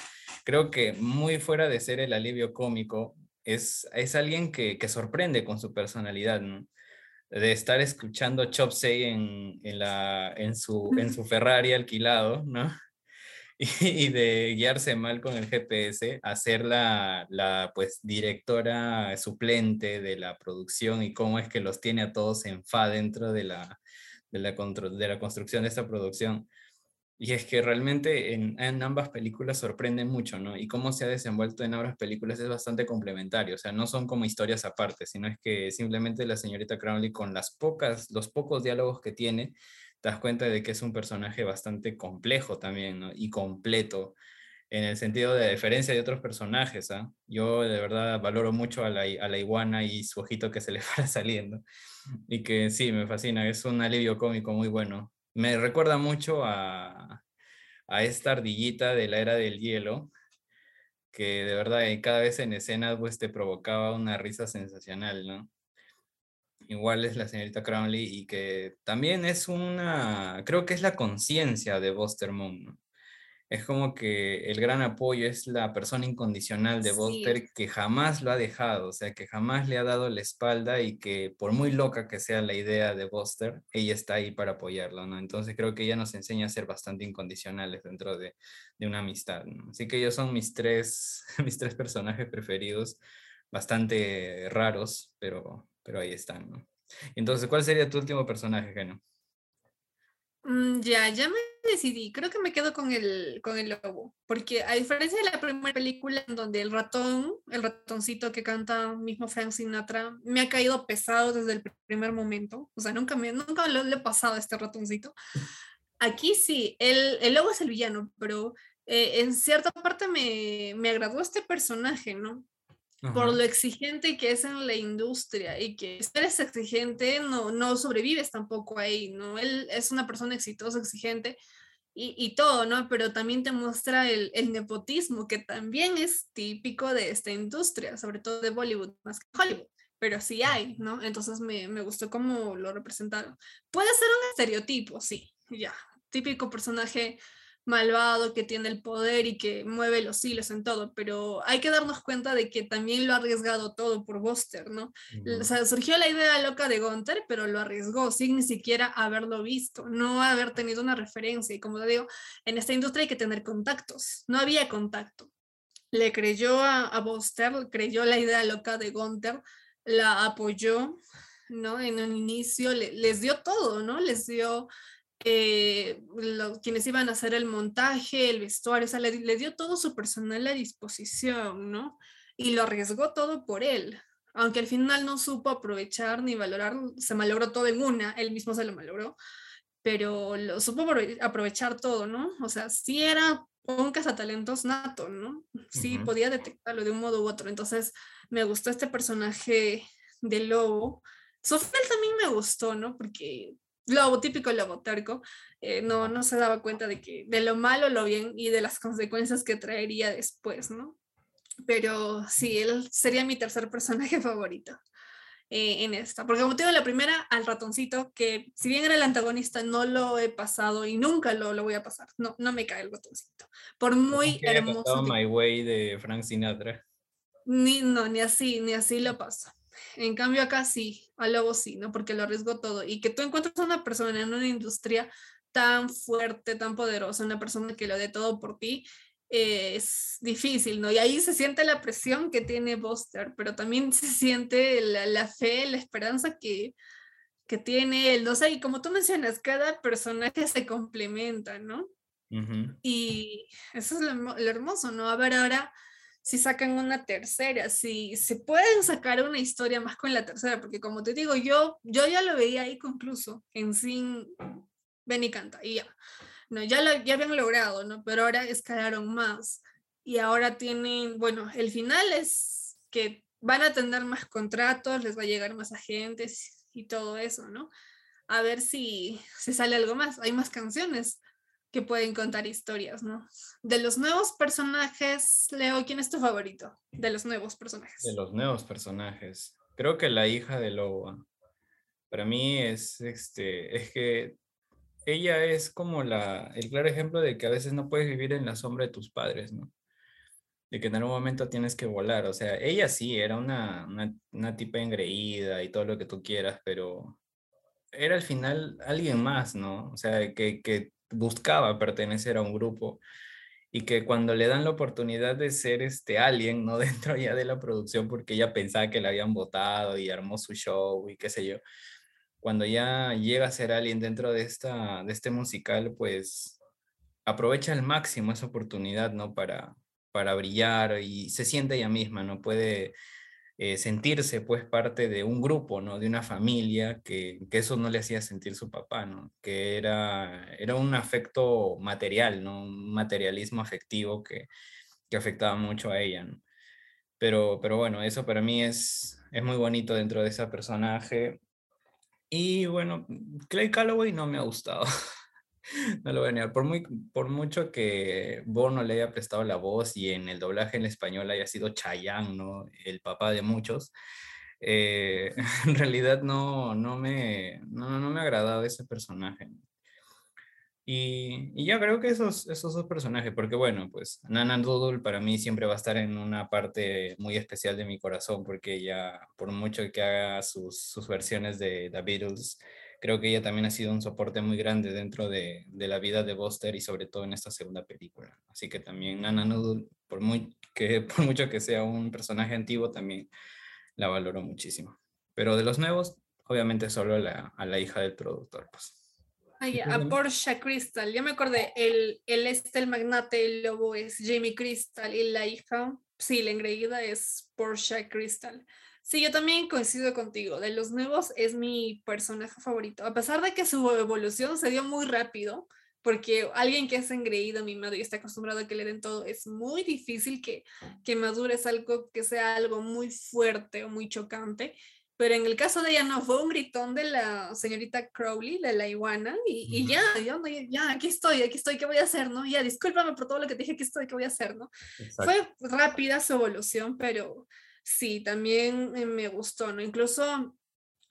creo que muy fuera de ser el alivio cómico, es, es alguien que, sorprende con su personalidad, ¿no? De estar escuchando Chopsey en, en, la, en, su, en su Ferrari alquilado, ¿no? y de guiarse mal con el GPS a ser la, la, pues directora suplente de la producción y cómo es que los tiene a todos en fa dentro de la, de la, de la construcción de esta producción. Y es que realmente en, ambas películas sorprende mucho, ¿no? Y cómo se ha desenvuelto en ambas películas es bastante complementario, o sea, no son como historias aparte, sino es que simplemente la señorita Crowley con las pocas, los pocos diálogos que tiene, te das cuenta de que es un personaje bastante complejo también, ¿no? Y completo, en el sentido de diferencia de otros personajes, ¿ah? Yo de verdad valoro mucho a la, a la iguana y su ojito que se le va saliendo y que sí, me fascina, es un alivio cómico muy bueno. Me recuerda mucho a, a esta ardillita de la era del hielo, que de verdad cada vez en escena pues te provocaba una risa sensacional, ¿no? Igual es la señorita Crowley y que también es una, creo que es la conciencia de Buster Moon, ¿no? Es como que el gran apoyo es la persona incondicional de Buster que jamás lo ha dejado, o sea, que jamás le ha dado la espalda y que por muy loca que sea la idea de Buster, ella está ahí para apoyarlo, ¿no? Entonces creo que ella nos enseña a ser bastante incondicionales dentro de, de una amistad, ¿no? Así que ellos son mis tres, mis tres personajes preferidos, bastante raros, pero, pero ahí están, ¿no? Entonces, ¿cuál sería tu último personaje, Geno? Mm, ya, ya me decidí. Creo que me quedo con el, con el lobo. Porque a diferencia de la primera película en donde el ratón, el ratoncito que canta mismo Frank Sinatra, me ha caído pesado desde el primer momento. O sea, nunca, me, nunca le he pasado a este ratoncito. Aquí sí, el, el lobo es el villano, pero eh, en cierta parte me, me agradó este personaje, ¿no? Por lo exigente que es en la industria y que si eres exigente no, no sobrevives tampoco ahí, ¿no? Él es una persona exitosa, exigente y, y todo, ¿no? Pero también te muestra el, el, nepotismo que también es típico de esta industria, sobre todo de Bollywood, más que Hollywood, pero sí hay, ¿no? Entonces me, me gustó cómo lo representaron. Puede ser un estereotipo, sí, ya, típico personaje malvado que tiene el poder y que mueve los hilos en todo, pero hay que darnos cuenta de que también lo ha arriesgado todo por Buster, ¿no? O sea, surgió la idea loca de Gunther, pero lo arriesgó sin ni siquiera haberlo visto, no haber tenido una referencia. Y como te digo, en esta industria hay que tener contactos, no había contacto. Le creyó a, a Buster, creyó la idea loca de Gunther, la apoyó, ¿no? En un inicio les dio todo, ¿no? Les dio eh, quienes iban a hacer el montaje, el vestuario, o sea, le, dio todo su personal a disposición, ¿no? Y lo arriesgó todo por él, aunque al final no supo aprovechar ni valorar, se malogró todo en una, él mismo se lo malogró, pero lo supo aprovechar todo, ¿no? O sea, sí era un cazatalentos nato, ¿no? Sí podía detectarlo de un modo u otro, entonces me gustó este personaje de lobo. Sofía también me gustó, ¿no? Porque lobo, típico lobo terco, eh, no, no se daba cuenta de, que, de lo malo, lo bien y de las consecuencias que traería después, ¿no? Pero sí, él sería mi tercer personaje favorito. eh, en esta. Porque como te digo, la primera, al ratoncito, que si bien era el antagonista, no lo he pasado y nunca lo, lo voy a pasar. No, no me cae el ratoncito. Por muy hermoso. My Way de Frank Sinatra. Ni, no, ni así, ni así lo paso. En cambio acá sí, a lobo sí, ¿no? Porque lo arriesgo todo. Y que tú encuentres a una persona en una industria tan fuerte, tan poderosa, una persona que lo dé todo por ti, es difícil, ¿no? Y ahí se siente la presión que tiene Buster, pero también se siente la, fe, la esperanza que, que tiene él, no sé, y como tú mencionas, cada personaje se complementa, ¿no? Y eso es lo, hermoso, ¿no? A ver ahora si sacan una tercera, si se pueden sacar una historia más con la tercera, porque como te digo, yo, yo ya lo veía ahí concluso, en Sin Ven y Canta, y ya. No, ya, lo, ya habían logrado, ¿no? Pero ahora escalaron más. Y ahora tienen, bueno, el final es que van a tener más contratos, les va a llegar más agentes y todo eso, ¿no? A ver si, si sale algo más. Hay más canciones que pueden contar historias, ¿no? De los nuevos personajes, Leo, ¿quién es tu favorito? De los nuevos personajes. De los nuevos personajes. Creo que la hija de Lobo. Para mí es, este, es que ella es como la, el claro ejemplo de que a veces no puedes vivir en la sombra de tus padres, ¿no? De que en algún momento tienes que volar. O sea, ella sí era una, una, una tipa engreída y todo lo que tú quieras, pero era al final alguien más, ¿no? O sea, que, que buscaba pertenecer a un grupo y que cuando le dan la oportunidad de ser este alguien, no dentro ya de la producción, porque ella pensaba que la habían votado y armó su show y qué sé yo, cuando ya llega a ser alguien dentro de, esta, de este musical, pues aprovecha al máximo esa oportunidad, ¿no? Para, para brillar y se siente ella misma, ¿no? Puede eh, sentirse pues parte de un grupo, ¿no? De una familia, que, que, eso no le hacía sentir su papá, ¿no? Que era, era un afecto material, ¿no? Un materialismo afectivo que, que afectaba mucho a ella. Pero, pero bueno, eso para mí es, es muy bonito dentro de ese personaje y bueno, Clay Calloway no me ha gustado. no lo voy a negar. Por, muy, por mucho que Bono le haya prestado la voz y en el doblaje en español haya sido Chayanne, ¿no? El papá de muchos. Eh, en realidad no, no, me, no, no me ha agradado ese personaje. Y, y, ya creo que esos, esos dos personajes, porque bueno, pues Nana Doodle para mí siempre va a estar en una parte muy especial de mi corazón, porque ella, por mucho que haga sus, sus versiones de The Beatles, creo que ella también ha sido un soporte muy grande dentro de, de la vida de Buster y sobre todo en esta segunda película. Así que también Nana Noodle, por, muy, que, por mucho que sea un personaje antiguo, también la valoro muchísimo. Pero de los nuevos, obviamente solo la, a la hija del productor, pues a Porsche Crystal, ya me acordé, el, el este, el magnate, el lobo es Jamie Crystal y la hija, sí, la engreída es Porsche Crystal. Sí, yo también coincido contigo, de los nuevos es mi personaje favorito, a pesar de que su evolución se dio muy rápido, porque alguien que es engreído, mimado y está acostumbrado a que le den todo, es muy difícil que, que madures algo que sea algo muy fuerte o muy chocante. Pero en el caso de ella no, fue un gritón de la señorita Crowley, de la iguana, y, y ya, ya, ya, aquí estoy, aquí estoy, ¿qué voy a hacer, no? Ya, discúlpame por todo lo que te dije, aquí estoy, ¿qué voy a hacer, no? Fue rápida su evolución, pero sí, también me gustó, ¿no? Incluso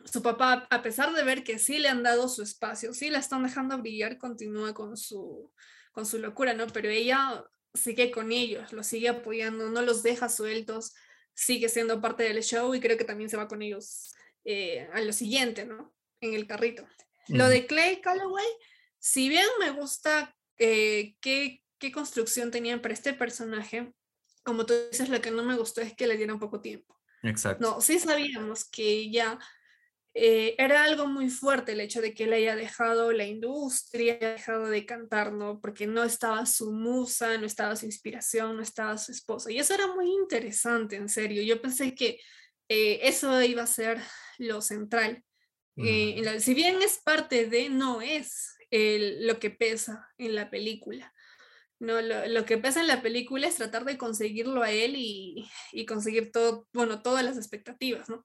su papá, a pesar de ver que sí le han dado su espacio, sí la están dejando brillar, continúa con su, con su locura, ¿no? Pero ella sigue con ellos, los sigue apoyando, no los deja sueltos, sigue siendo parte del show y creo que también se va con ellos eh, a lo siguiente, ¿no? En el carrito. Lo de Clay Calloway, si bien me gusta eh, qué, qué construcción tenían para este personaje, como tú dices, lo que no me gustó es que le dieran poco tiempo. Exacto. No, sí sabíamos que ya eh, era algo muy fuerte el hecho de que él haya dejado la industria, haya dejado de cantar, ¿no? Porque no estaba su musa, no estaba su inspiración, no estaba su esposa. Y eso era muy interesante, en serio. Yo pensé que eh, eso iba a ser lo central. Eh, si bien es parte de, no es lo que pesa en la película. No, lo, lo, que pesa en la película es tratar de conseguirlo a él y, y conseguir todo, bueno, todas las expectativas, ¿no?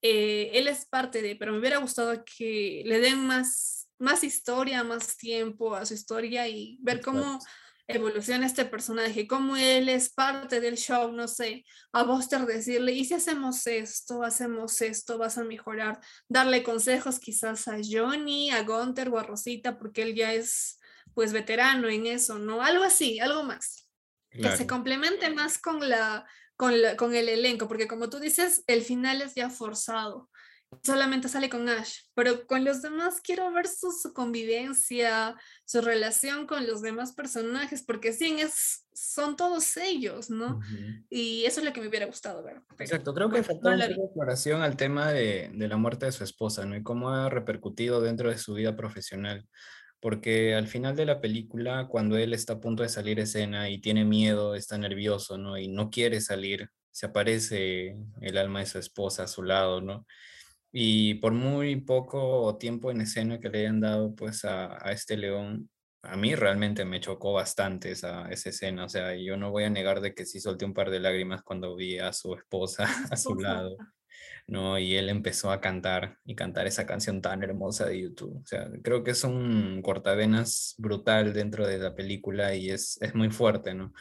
Eh, él es parte de, pero me hubiera gustado que le den más, más historia, más tiempo a su historia y ver cómo evoluciona este personaje, como él es parte del show, no sé, a Buster decirle, ¿y si hacemos esto, hacemos esto, vas a mejorar? Darle consejos quizás a Johnny, a Gunther o a Rosita, porque él ya es pues veterano en eso, ¿no? Algo así, algo más. Que se complemente más con la, con, la, con el elenco, porque como tú dices, el final es ya forzado solamente sale con Ash, pero con los demás quiero ver su, convivencia, su relación con los demás personajes, porque sí, es, son todos ellos, ¿no? Y eso es lo que me hubiera gustado ver. Exacto, creo que faltó una al tema de, de, la muerte de su esposa, ¿no? Y cómo ha repercutido dentro de su vida profesional. Porque al final de la película, cuando él está a punto de salir escena y tiene miedo, está nervioso, ¿no? Y no quiere salir, se aparece el alma de su esposa a su lado, ¿no? Y por muy poco tiempo en escena que le hayan dado pues a, este león, a mí realmente me chocó bastante esa, esa, escena. O sea, yo no voy a negar de que sí solté un par de lágrimas cuando vi a su esposa a su lado. ¿No? Y él empezó a cantar y cantar esa canción tan hermosa de YouTube. O sea, creo que es un cortavenas brutal dentro de la película y es, es muy fuerte, ¿no?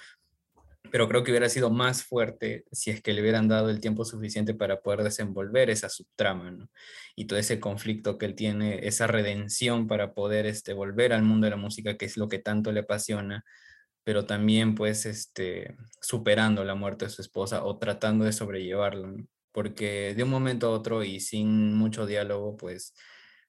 pero creo que hubiera sido más fuerte si es que le hubieran dado el tiempo suficiente para poder desenvolver esa subtrama, ¿no? Y todo ese conflicto que él tiene, esa redención para poder este, volver al mundo de la música, que es lo que tanto le apasiona, pero también pues este, superando la muerte de su esposa o tratando de sobrellevarlo, porque de un momento a otro y sin mucho diálogo, pues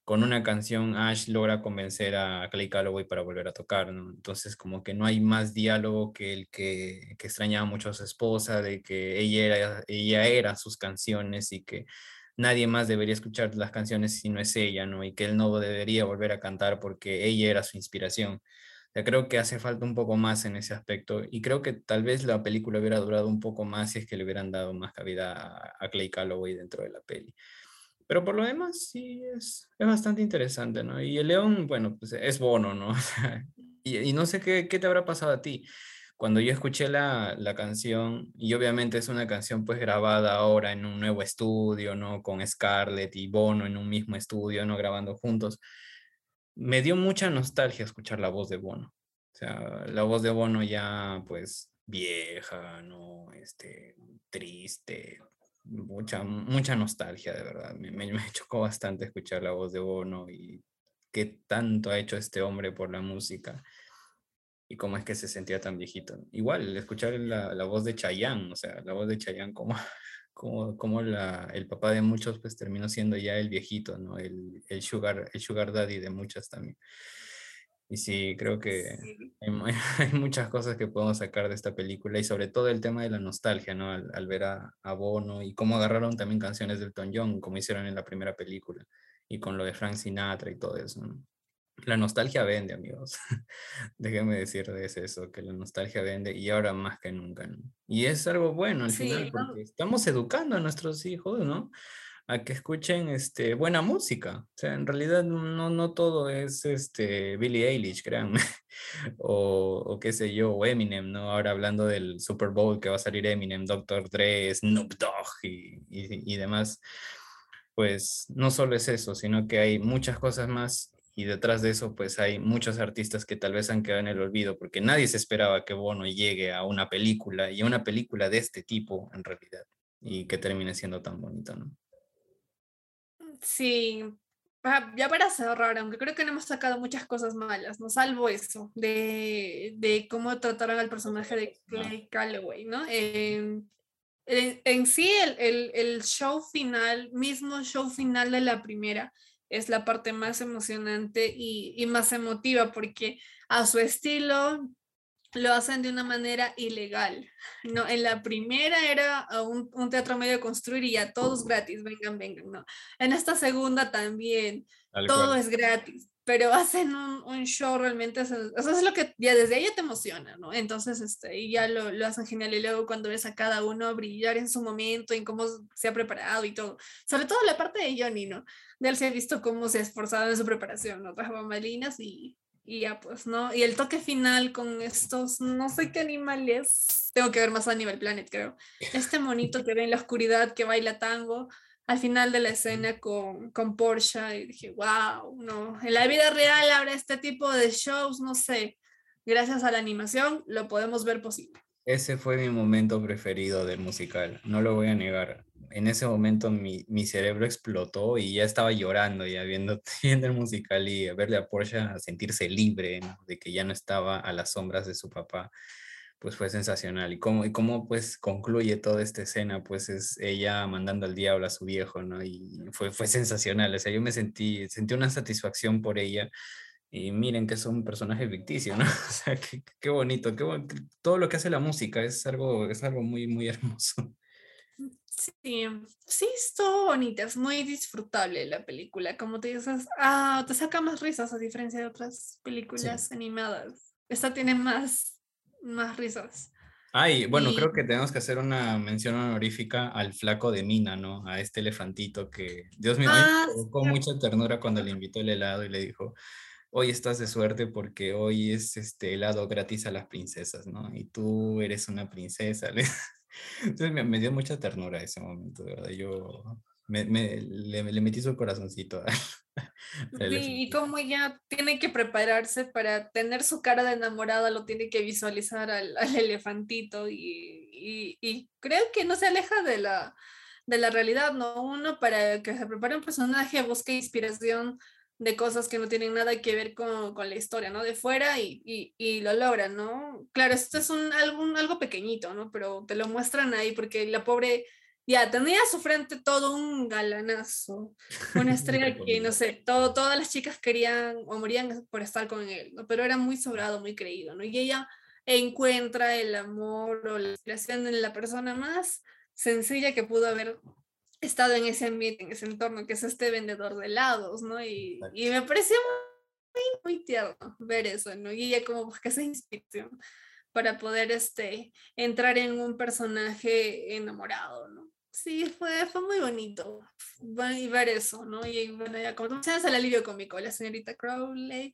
con una canción Ash logra convencer a Clay Calloway para volver a tocar. Entonces como que no hay más diálogo que el que, que extrañaba mucho a su esposa, de que ella era, ella era sus canciones y que nadie más debería escuchar las canciones si no es ella, ¿no? Y que él no debería volver a cantar porque ella era su inspiración. O creo que hace falta un poco más en ese aspecto y creo que tal vez la película hubiera durado un poco más si es que le hubieran dado más cabida a, a Clay Calloway dentro de la peli. Pero por lo demás, sí, es, es bastante interesante, ¿no? Y el león, bueno, pues es bono, ¿no? y, y, no sé qué, qué, te habrá pasado a ti. Cuando yo escuché la, la, canción, y obviamente es una canción pues grabada ahora en un nuevo estudio, ¿no? Con Scarlett y Bono en un mismo estudio, ¿no? Grabando juntos. Me dio mucha nostalgia escuchar la voz de Bono. O sea, la voz de Bono ya pues vieja, ¿no? Este, triste, mucha, mucha nostalgia, de verdad. Me, me, chocó bastante escuchar la voz de Bono y qué tanto ha hecho este hombre por la música y cómo es que se sentía tan viejito. Igual, escuchar la, la voz de Chayanne, o sea, la voz de Chayanne, como, como, como la, el papá de muchos, pues terminó siendo ya el viejito, ¿no? El, el, sugar, el sugar daddy de muchas también. Y sí, creo que hay, muchas cosas que podemos sacar de esta película y sobre todo el tema de la nostalgia, ¿no? Al, ver a, Bono y cómo agarraron también canciones del Elton John, como hicieron en la primera película, y con lo de Frank Sinatra y todo eso, ¿no? La nostalgia vende, amigos. Déjenme decirles eso, que la nostalgia vende y ahora más que nunca, ¿no? Y es algo bueno al final, porque estamos educando a nuestros hijos, ¿no? a que escuchen este, buena música. O sea, en realidad no, no todo es este, Billie Eilish, créanme, o, o, qué sé yo, o Eminem, ¿no? Ahora hablando del Super Bowl que va a salir Eminem, Dr. Dre, Snoop Dogg y, y, y demás, pues no solo es eso, sino que hay muchas cosas más y detrás de eso pues hay muchos artistas que tal vez han quedado en el olvido porque nadie se esperaba que Bono llegue a una película y a una película de este tipo en realidad y que termine siendo tan bonita, ¿no? Sí, ya para cerrar, aunque creo que no hemos sacado muchas cosas malas, no salvo eso, de, de cómo trataron al personaje de Clay Calloway, ¿no? en, en, sí, el, el, el, show final, mismo show final de la primera, es la parte más emocionante y, y más emotiva, porque a su estilo lo hacen de una manera ilegal. No, en la primera era un, un, teatro medio construir y ya todos gratis, vengan, vengan, ¿no? En esta segunda también, todo es gratis, pero hacen un, un show realmente, eso, es lo que ya desde ahí te emociona, ¿no? Entonces, este, y ya lo, lo, hacen genial y luego cuando ves a cada uno brillar en su momento, en cómo se ha preparado y todo, sobre todo la parte de Johnny, ¿no? De él se ha visto cómo se ha esforzado en su preparación, ¿no? Tras bambalinas y y ya pues, ¿no? Y el toque final con estos, no sé qué animales, tengo que ver más a Animal Planet, creo. Este monito que ve en la oscuridad que baila tango, al final de la escena con, con Porsche, y dije, wow, no, en la vida real habrá este tipo de shows, no sé, gracias a la animación lo podemos ver posible. Ese fue mi momento preferido del musical, no lo voy a negar. En ese momento mi, mi cerebro explotó y ya estaba llorando ya viendo, viendo el musical y verle a Porsche a sentirse libre, de que ya no estaba a las sombras de su papá pues fue sensacional. Y cómo, y cómo pues concluye toda esta escena, pues es ella mandando al diablo a su viejo, ¿no? Y fue, fue sensacional, o sea, yo me sentí, sentí una satisfacción por ella. Y miren que es un personaje ficticio, ¿no? O sea, qué, qué bonito, qué todo lo que hace la música es algo, es algo muy, muy hermoso. Sí, sí, es todo bonito, es muy disfrutable la película, como te dices, ah, te saca más risas a diferencia de otras películas animadas. Esta tiene más más risas. Ay, bueno, creo que tenemos que hacer una mención honorífica al flaco de Mina, ¿no? A este elefantito que, Dios mío, ah, con mucha ternura cuando le invitó el helado y le dijo, hoy estás de suerte porque hoy es este helado gratis a las princesas, ¿no? Y tú eres una princesa. Entonces me, me dio mucha ternura ese momento, de verdad. Yo me, me le, le, metí su corazoncito. Sí, y como ella tiene que prepararse para tener su cara de enamorada, lo tiene que visualizar al, al elefantito y, y, y, creo que no se aleja de la, de la realidad, ¿no? Uno para que se prepare un personaje busca inspiración de cosas que no tienen nada que ver con, con la historia, ¿no? De fuera y, y, y, lo logran, ¿no? Claro, esto es un, algo, algo pequeñito, ¿no? Pero te lo muestran ahí porque la pobre ya tenía a su frente todo un galanazo, una estrella que, no sé, todo, todas las chicas querían o morían por estar con él, ¿no? pero era muy sobrado, muy creído, ¿no? Y ella encuentra el amor o la inspiración en la persona más sencilla que pudo haber estado en ese ambiente, en ese entorno, que es este vendedor de helados, ¿no? Y, y me pareció muy, muy tierno ver eso, ¿no? Y ella como busca esa inspiración para poder este, entrar en un personaje enamorado, ¿no? Sí, fue, fue muy bonito y ver eso, ¿no? Y bueno, ya como tú sabes, el alivio cómico, la señorita Crowley,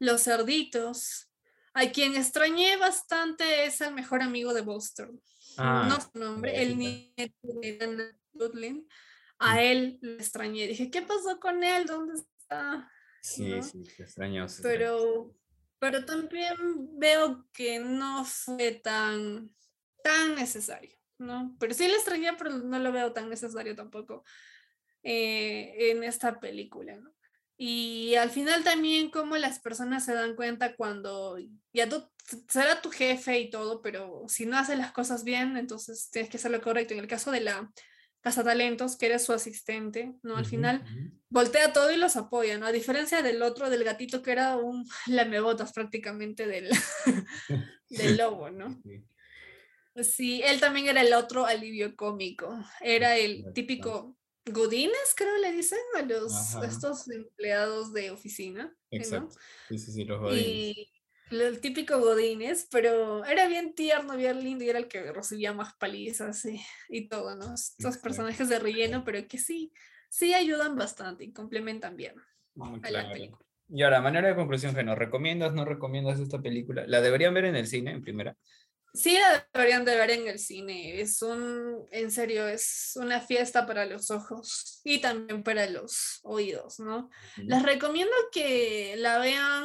los cerditos. A quien extrañé bastante es el mejor amigo de Buster. Ah, no su nombre, el nieto de Ludlin. A mm. él lo extrañé. Dije, ¿qué pasó con él? ¿Dónde está? Sí, sí, se extrañó. pero, pero también veo que no fue tan, tan necesario. ¿No? Pero sí le extrañé, pero no lo veo tan necesario tampoco eh, en esta película, ¿no? Y al final también como las personas se dan cuenta cuando ya tú será tu jefe y todo, pero si no hace las cosas bien, entonces tienes que hacer lo correcto. En el caso de la Casa Talentos, que eres su asistente, ¿no? Al final voltea todo y los apoya, ¿no? A diferencia del otro, del gatito que era un lamebotas prácticamente del, del lobo, ¿no? Sí, él también era el otro alivio cómico. Era el típico Godines, creo le dicen a los estos empleados de oficina. Exacto. Sí, sí, sí, los Godines. Y el típico Godines, pero era bien tierno, bien lindo y era el que recibía más palizas y, y todo, ¿no? Estos personajes de relleno, pero que sí, sí ayudan bastante y complementan bien a la película. Y ahora, manera de conclusión, ¿no ¿recomiendas, no recomiendas esta película? ¿La deberían ver en el cine, en primera? Sí, la deberían de ver en el cine. Es un, en serio, es una fiesta para los ojos y también para los oídos, ¿no? Les recomiendo que la vean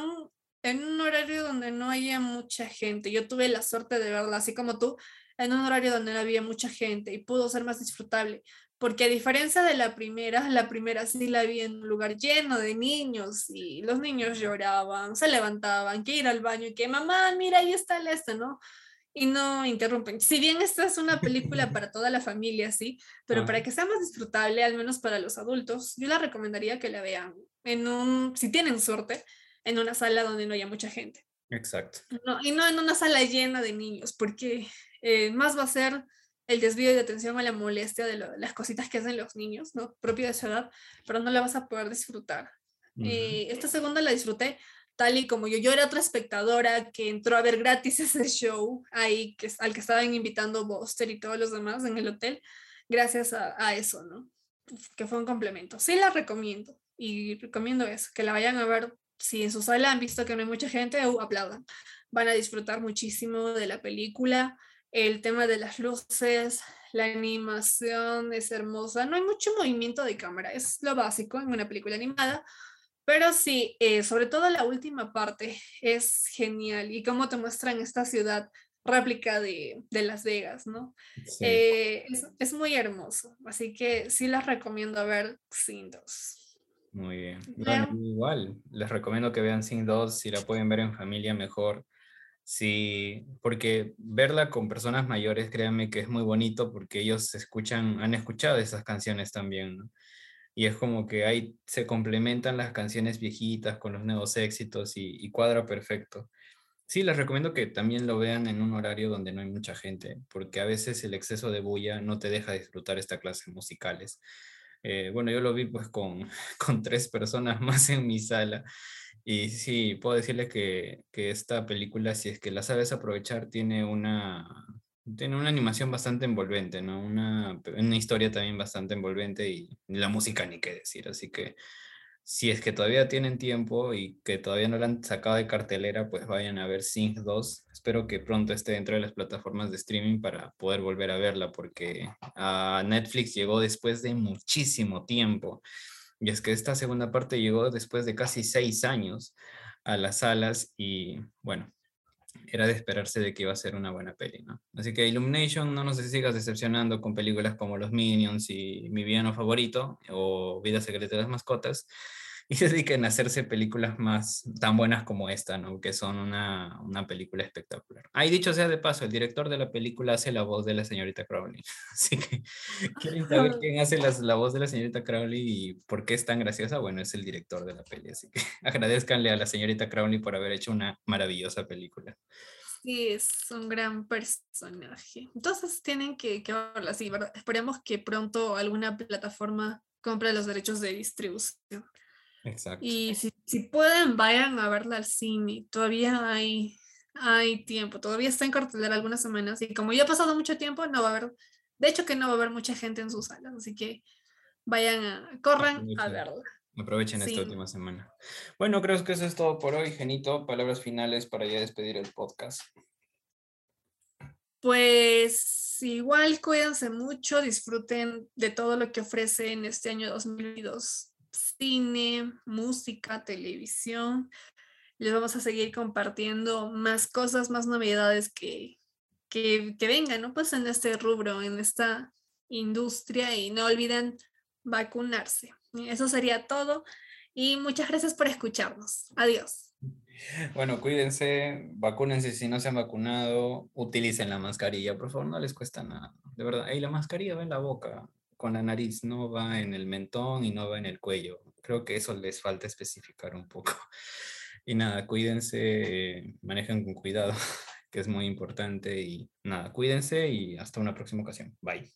en un horario donde no haya mucha gente. Yo tuve la suerte de verla, así como tú, en un horario donde no había mucha gente y pudo ser más disfrutable. Porque a diferencia de la primera, la primera sí la vi en un lugar lleno de niños y los niños lloraban, se levantaban, que ir al baño y que mamá, mira, ahí está el este, ¿no? Y no interrumpen. Si bien esta es una película para toda la familia, sí, pero para que sea más disfrutable, al menos para los adultos, yo la recomendaría que la vean en un, si tienen suerte, en una sala donde no haya mucha gente. Exacto. No, y no en una sala llena de niños, porque eh, más va a ser el desvío de atención a la molestia de las cositas que hacen los niños, ¿no? Propio de su edad, pero no la vas a poder disfrutar. Eh, esta segunda la disfruté tal y como yo. Yo era otra espectadora que entró a ver gratis ese show ahí, que, al que estaban invitando Buster y todos los demás en el hotel, gracias a, eso, ¿no? Que fue un complemento. Sí la recomiendo y recomiendo eso, que la vayan a ver. Si en su sala han visto que no hay mucha gente, uh, aplaudan. Van a disfrutar muchísimo de la película. El tema de las luces, la animación es hermosa. No hay mucho movimiento de cámara, es lo básico en una película animada, Pero sí, eh, sobre todo la última parte es genial y cómo te muestran esta ciudad réplica de, Las Vegas, ¿no? Eh, es, muy hermoso, así que sí las recomiendo ver sin dos. Muy bien. igual, les recomiendo que vean sin dos, si la pueden ver en familia mejor. Sí, porque verla con personas mayores, créanme que es muy bonito porque ellos escuchan, han escuchado esas canciones también, ¿no? Y es como que ahí se complementan las canciones viejitas con los nuevos éxitos y, y, cuadra perfecto. Sí, les recomiendo que también lo vean en un horario donde no hay mucha gente, porque a veces el exceso de bulla no te deja disfrutar esta clase musicales. Eh, bueno, yo lo vi pues con, con tres personas más en mi sala y sí, puedo decirle que, que esta película, si es que la sabes aprovechar, tiene una, tiene una animación bastante envolvente, ¿no? Una, una historia también bastante envolvente y la música ni qué decir. Así que si es que todavía tienen tiempo y que todavía no la han sacado de cartelera, pues vayan a ver Sing 2. Espero que pronto esté dentro de las plataformas de streaming para poder volver a verla, porque a Netflix llegó después de muchísimo tiempo. Y es que esta segunda parte llegó después de casi seis años a las salas y bueno, era de esperarse de que iba a ser una buena peli, ¿no? Así que Illumination, no nos sigas decepcionando con películas como Los Minions y Mi Villano Favorito o Vida Secreta de las Mascotas y se dediquen a hacerse películas más tan buenas como esta, ¿no? Que son una, una película espectacular. Ahí dicho sea de paso, el director de la película hace la voz de la señorita Crowley. Así que, ¿quieren saber quién hace la voz de la señorita Crowley y por qué es tan graciosa? Bueno, es el director de la peli. Así que agradezcanle a la señorita Crowley por haber hecho una maravillosa película. Sí, es un gran personaje. Entonces tienen que, que verla así, ¿verdad? Esperemos que pronto alguna plataforma compre los derechos de distribución. Y si, pueden, vayan a verla al cine. Todavía hay, hay tiempo. Todavía está en cartelera algunas semanas. Y como ya ha pasado mucho tiempo, no va a haber, de hecho que no va a haber mucha gente en sus salas. Así que vayan a, corran a verla. Aprovechen esta última semana. Bueno, creo que eso es todo por hoy, Genito. Palabras finales para ya despedir el podcast. Pues igual cuídense mucho, disfruten de todo lo que ofrece en este año 2022 cine, música, televisión. Les vamos a seguir compartiendo más cosas, más novedades que, que, vengan, ¿no? Pues en este rubro, en esta industria y no olviden vacunarse. Eso sería todo y muchas gracias por escucharnos. Adiós. Bueno, cuídense, vacúnense si no se han vacunado, utilicen la mascarilla, por favor, no les cuesta nada. De verdad, ahí la mascarilla va en la boca, con la nariz, no va en el mentón y no va en el cuello. Creo que eso les falta especificar un poco. Y nada, cuídense, manejen con cuidado, que es muy importante. Y nada, cuídense y hasta una próxima ocasión. Bye.